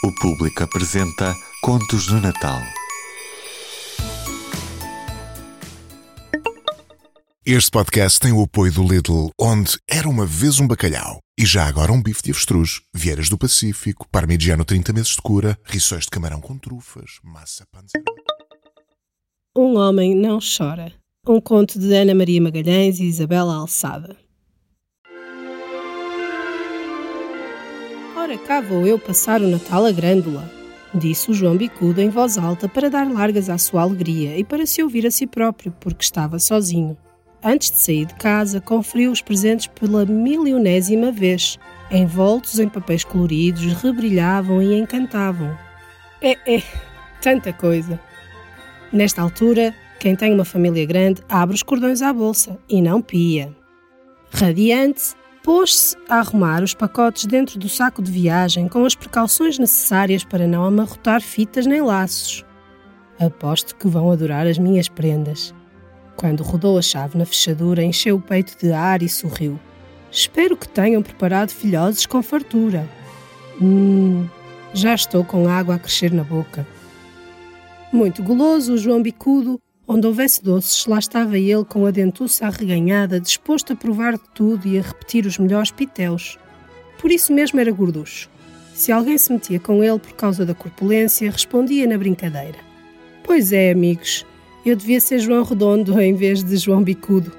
O público apresenta Contos do Natal. Este podcast tem o apoio do Lidl, onde era uma vez um bacalhau e já agora um bife de avestruz, vieiras do Pacífico, parmigiano 30 meses de cura, rissóis de camarão com trufas, massa panzer... Um homem não chora. Um conto de Ana Maria Magalhães e Isabela Alçada. Ora cá vou eu passar o Natal a Grândola, disse o João Bicudo em voz alta para dar largas à sua alegria e para se ouvir a si próprio, porque estava sozinho. Antes de sair de casa, conferiu os presentes pela milionésima vez. Envoltos em papéis coloridos, rebrilhavam e encantavam. É, é, tanta coisa. Nesta altura, quem tem uma família grande abre os cordões à bolsa e não pia. Radiante, pôs-se a arrumar os pacotes dentro do saco de viagem com as precauções necessárias para não amarrotar fitas nem laços. Aposto que vão adorar as minhas prendas. Quando rodou a chave na fechadura, encheu o peito de ar e sorriu. Espero que tenham preparado filhoses com fartura. Hum, já estou com água a crescer na boca. Muito goloso, o João Bicudo, onde houvesse doces, lá estava ele com a dentuça arreganhada, disposto a provar de tudo e a repetir os melhores pitéus. Por isso mesmo era gorducho. Se alguém se metia com ele por causa da corpulência, respondia na brincadeira. Pois é, amigos, eu devia ser João Redondo em vez de João Bicudo.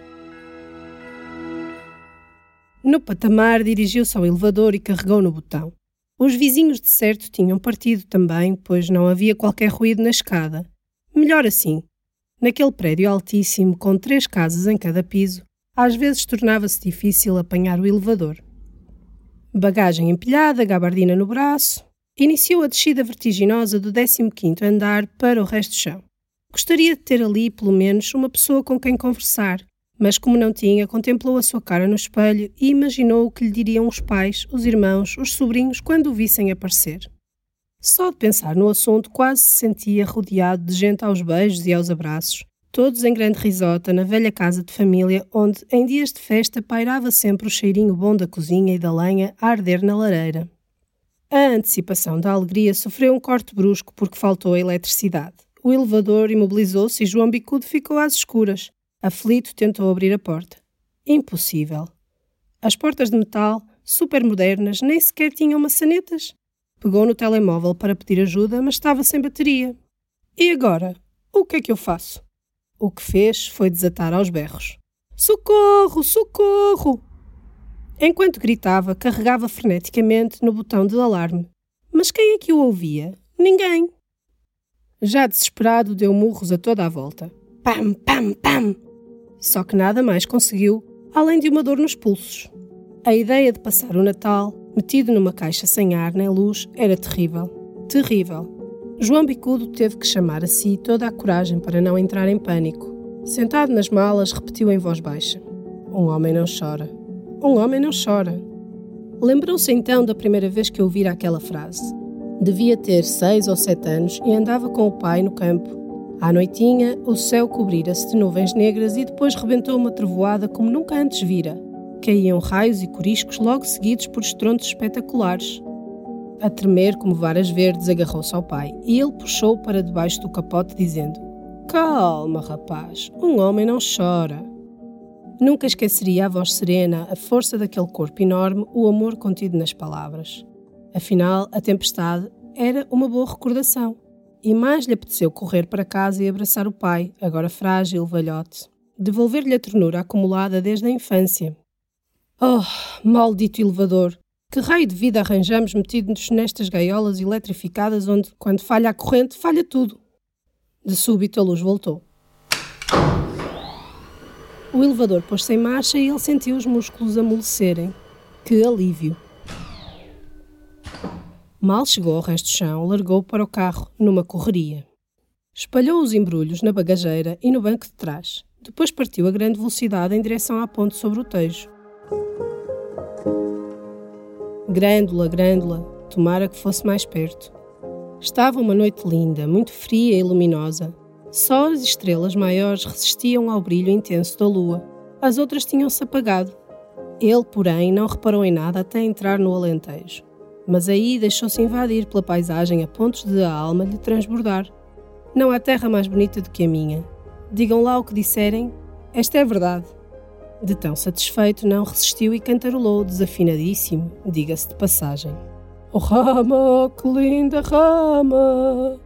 No patamar, dirigiu-se ao elevador e carregou no botão. Os vizinhos de certo tinham partido também, pois não havia qualquer ruído na escada. Melhor assim. Naquele prédio altíssimo, com três casas em cada piso, às vezes tornava-se difícil apanhar o elevador. Bagagem empilhada, gabardina no braço, iniciou a descida vertiginosa do 15º andar para o resto do chão. Gostaria de ter ali, pelo menos, uma pessoa com quem conversar, mas como não tinha, contemplou a sua cara no espelho e imaginou o que lhe diriam os pais, os irmãos, os sobrinhos quando o vissem aparecer. Só de pensar no assunto quase se sentia rodeado de gente aos beijos e aos abraços, todos em grande risota na velha casa de família onde, em dias de festa, pairava sempre o cheirinho bom da cozinha e da lenha a arder na lareira. A antecipação da alegria sofreu um corte brusco porque faltou a eletricidade. O elevador imobilizou-se e João Bicudo ficou às escuras. Aflito, tentou abrir a porta. Impossível. As portas de metal, super modernas, nem sequer tinham maçanetas. Pegou no telemóvel para pedir ajuda, mas estava sem bateria. E agora? O que é que eu faço? O que fez foi desatar aos berros. Socorro! Socorro! Enquanto gritava, carregava freneticamente no botão de alarme. Mas quem é que o ouvia? Ninguém. Já desesperado, deu murros a toda a volta. Pam, pam, pam! Só que nada mais conseguiu, além de uma dor nos pulsos. A ideia de passar o Natal, metido numa caixa sem ar nem luz, era terrível. Terrível. João Bicudo teve que chamar a si toda a coragem para não entrar em pânico. Sentado nas malas, repetiu em voz baixa: Um homem não chora. Um homem não chora. Lembrou-se então da primeira vez que ouvira aquela frase. Devia ter seis ou sete anos e andava com o pai no campo. À noitinha, o céu cobrira-se de nuvens negras e depois rebentou uma trovoada como nunca antes vira. Caíam raios e coriscos logo seguidos por estrondos espetaculares. A tremer como varas verdes, agarrou-se ao pai e ele puxou para debaixo do capote, dizendo: Calma, rapaz, um homem não chora. Nunca esqueceria a voz serena, a força daquele corpo enorme, o amor contido nas palavras. Afinal, a tempestade era uma boa recordação. E mais lhe apeteceu correr para casa e abraçar o pai, agora frágil, velhote. Devolver-lhe a ternura acumulada desde a infância. Oh, maldito elevador! Que raio de vida arranjamos metidos nestas gaiolas eletrificadas onde, quando falha a corrente, falha tudo? De súbito a luz voltou. O elevador pôs-se em marcha e ele sentiu os músculos amolecerem. Que alívio! Mal chegou ao resto do chão, largou para o carro, numa correria. Espalhou os embrulhos na bagageira e no banco de trás. Depois partiu a grande velocidade em direção à ponte sobre o Tejo. Grândola, grândola, tomara que fosse mais perto. Estava uma noite linda, muito fria e luminosa. Só as estrelas maiores resistiam ao brilho intenso da lua. As outras tinham-se apagado. Ele, porém, não reparou em nada até entrar no Alentejo. Mas aí deixou-se invadir pela paisagem a pontos de a alma lhe transbordar. Não há terra mais bonita do que a minha. Digam lá o que disserem, esta é verdade. De tão satisfeito, não resistiu e cantarolou, desafinadíssimo, diga-se de passagem. Oh rama, que linda rama!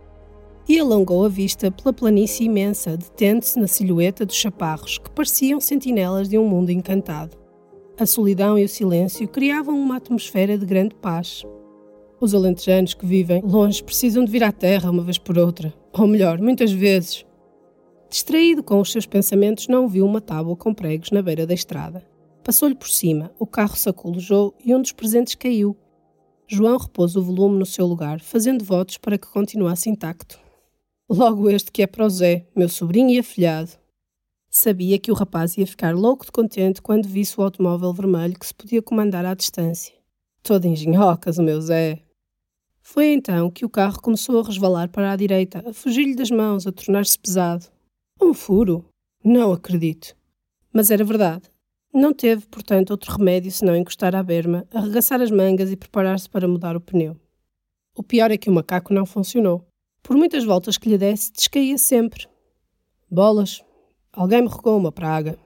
E alongou a vista pela planície imensa, detendo-se na silhueta dos chaparros, que pareciam sentinelas de um mundo encantado. A solidão e o silêncio criavam uma atmosfera de grande paz. Os alentejanos que vivem longe precisam de vir à terra uma vez por outra, ou melhor, muitas vezes. Distraído com os seus pensamentos, não viu uma tábua com pregos na beira da estrada. Passou-lhe por cima, o carro sacolejou e um dos presentes caiu. João repôs o volume no seu lugar, fazendo votos para que continuasse intacto. Logo este que é para o Zé, meu sobrinho e afilhado, Sabia que o rapaz ia ficar louco de contente quando visse o automóvel vermelho que se podia comandar à distância. Todo engenhocas, o meu Zé. Foi então que o carro começou a resvalar para a direita, a fugir-lhe das mãos, a tornar-se pesado. Um furo? Não acredito. Mas era verdade. Não teve, portanto, outro remédio senão encostar à berma, arregaçar as mangas e preparar-se para mudar o pneu. O pior é que o macaco não funcionou. Por muitas voltas que lhe desse, descaía sempre. Bolas, Alguém me regou uma praga.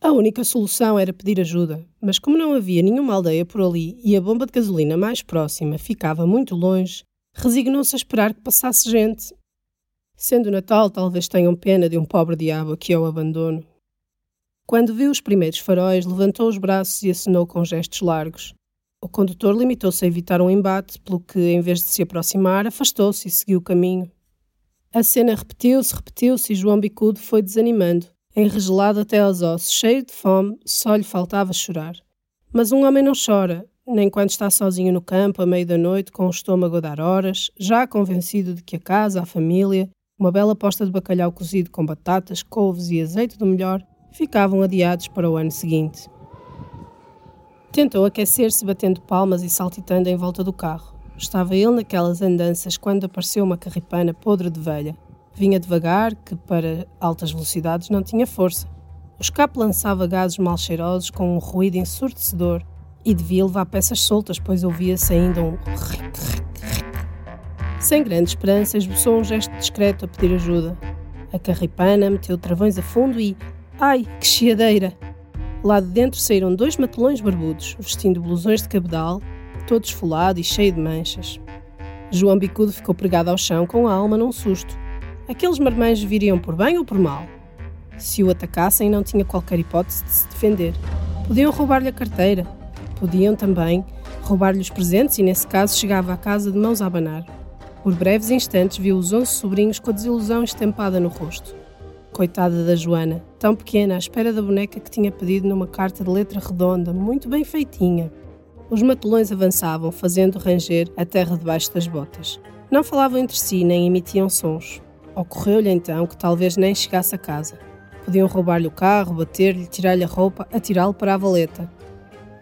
A única solução era pedir ajuda, mas como não havia nenhuma aldeia por ali e a bomba de gasolina mais próxima ficava muito longe, resignou-se a esperar que passasse gente. Sendo Natal, talvez tenham pena de um pobre diabo que eu abandono. Quando viu os primeiros faróis, levantou os braços e acenou com gestos largos. O condutor limitou-se a evitar um embate, pelo que, em vez de se aproximar, afastou-se e seguiu o caminho. A cena repetiu-se, repetiu-se e João Bicudo foi desanimando, enregelado até aos ossos, cheio de fome, só lhe faltava chorar. Mas um homem não chora, nem quando está sozinho no campo, à meia da noite, com o estômago a dar horas, já convencido de que a casa, a família, uma bela posta de bacalhau cozido com batatas, couves e azeite do melhor, ficavam adiados para o ano seguinte. Tentou aquecer-se batendo palmas e saltitando em volta do carro. Estava ele naquelas andanças quando apareceu uma carripana podre de velha. Vinha devagar, que para altas velocidades não tinha força. O escape lançava gases mal cheirosos com um ruído ensurdecedor e devia levar peças soltas, pois ouvia-se ainda um Sem grande esperança, esboçou um gesto discreto a pedir ajuda. A carripana meteu travões a fundo e. Ai, que chiadeira! Lá de dentro saíram dois matelões barbudos, vestindo blusões de cabedal todo esfolado e cheio de manchas. João Bicudo ficou pregado ao chão com a alma num susto. Aqueles marmães viriam por bem ou por mal? Se o atacassem, não tinha qualquer hipótese de se defender. Podiam roubar-lhe a carteira. Podiam também roubar-lhe os presentes e, nesse caso, chegava à casa de mãos a abanar. Por breves instantes viu os onze sobrinhos com a desilusão estampada no rosto. Coitada da Joana, tão pequena, à espera da boneca que tinha pedido numa carta de letra redonda, muito bem feitinha. Os matulões avançavam, fazendo ranger a terra debaixo das botas. Não falavam entre si nem emitiam sons. Ocorreu-lhe então que talvez nem chegasse a casa. Podiam roubar-lhe o carro, bater-lhe, tirar-lhe a roupa, atirá-lo para a valeta.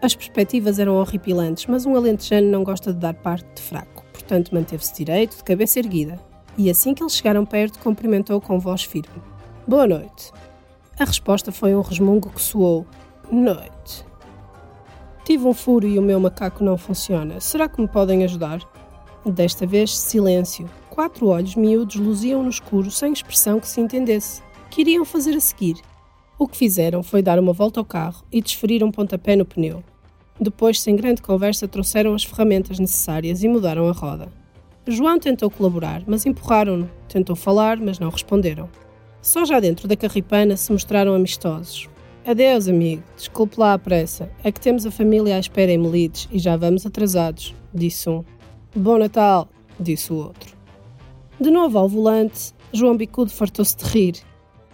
As perspectivas eram horripilantes, mas um alentejano não gosta de dar parte de fraco, portanto manteve-se direito, de cabeça erguida. E assim que eles chegaram perto, cumprimentou com voz firme. Boa noite. A resposta foi um resmungo que soou. Noite. Tive um furo e o meu macaco não funciona. Será que me podem ajudar? Desta vez, silêncio. Quatro olhos miúdos luziam no escuro sem expressão que se entendesse. Que iriam fazer a seguir? O que fizeram foi dar uma volta ao carro e desferir um pontapé no pneu. Depois, sem grande conversa, trouxeram as ferramentas necessárias e mudaram a roda. João tentou colaborar, mas empurraram-no. Tentou falar, mas não responderam. Só já dentro da carripana se mostraram amistosos. Adeus, amigo. Desculpe lá a pressa. É que temos a família à espera em Melides e já vamos atrasados, disse um. Bom Natal, disse o outro. De novo ao volante, João Bicudo fartou-se de rir.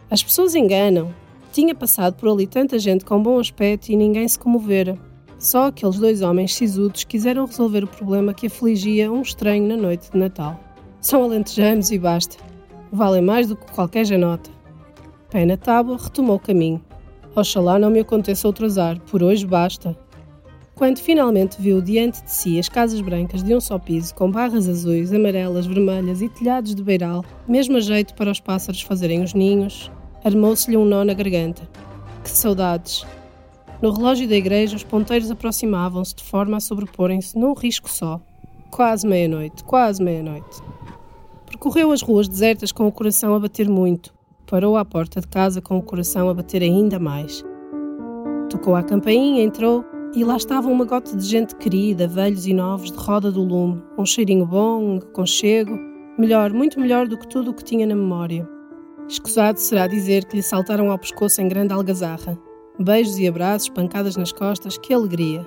As pessoas enganam. Tinha passado por ali tanta gente com bom aspecto e ninguém se comovera. Só aqueles dois homens sisudos quiseram resolver o problema que afligia um estranho na noite de Natal. São alentejanos e basta. Valem mais do que qualquer janota. Pé na tábua, retomou o caminho. Oxalá não me aconteça outro azar, por hoje basta. Quando finalmente viu diante de si as casas brancas de um só piso, com barras azuis, amarelas, vermelhas e telhados de beiral, mesmo a jeito para os pássaros fazerem os ninhos, armou-se-lhe um nó na garganta. Que saudades! No relógio da igreja, os ponteiros aproximavam-se de forma a sobreporem-se num risco só. Quase meia-noite, quase meia-noite. Percorreu as ruas desertas com o coração a bater muito. Parou à porta de casa com o coração a bater ainda mais. Tocou à campainha, entrou e lá estava uma gota de gente querida, velhos e novos, de roda do lume. Um cheirinho bom, um aconchego. Melhor, muito melhor do que tudo o que tinha na memória. Escusado será dizer que lhe saltaram ao pescoço em grande algazarra. Beijos e abraços, pancadas nas costas, que alegria.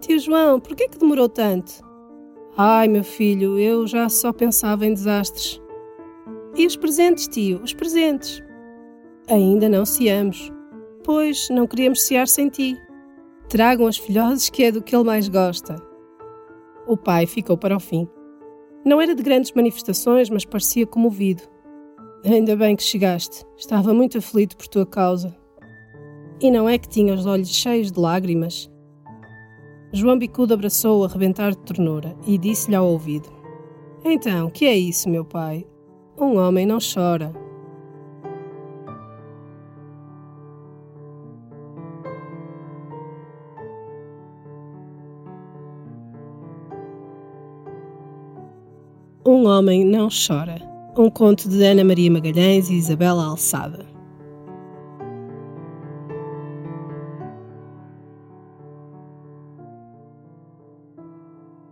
Tio João, por que que demorou tanto? Ai, meu filho, eu já só pensava em desastres. E os presentes, tio, os presentes? Ainda não ciamos. Pois, não queríamos cear sem ti. Tragam as filhoses que é do que ele mais gosta. O pai ficou para o fim. Não era de grandes manifestações, mas parecia comovido. Ainda bem que chegaste. Estava muito aflito por tua causa. E não é que tinha os olhos cheios de lágrimas? João Bicudo abraçou-o a rebentar de ternura e disse-lhe ao ouvido: Então, que é isso, meu pai? Um homem não chora. Um homem não chora. Um conto de Ana Maria Magalhães e Isabela Alçada.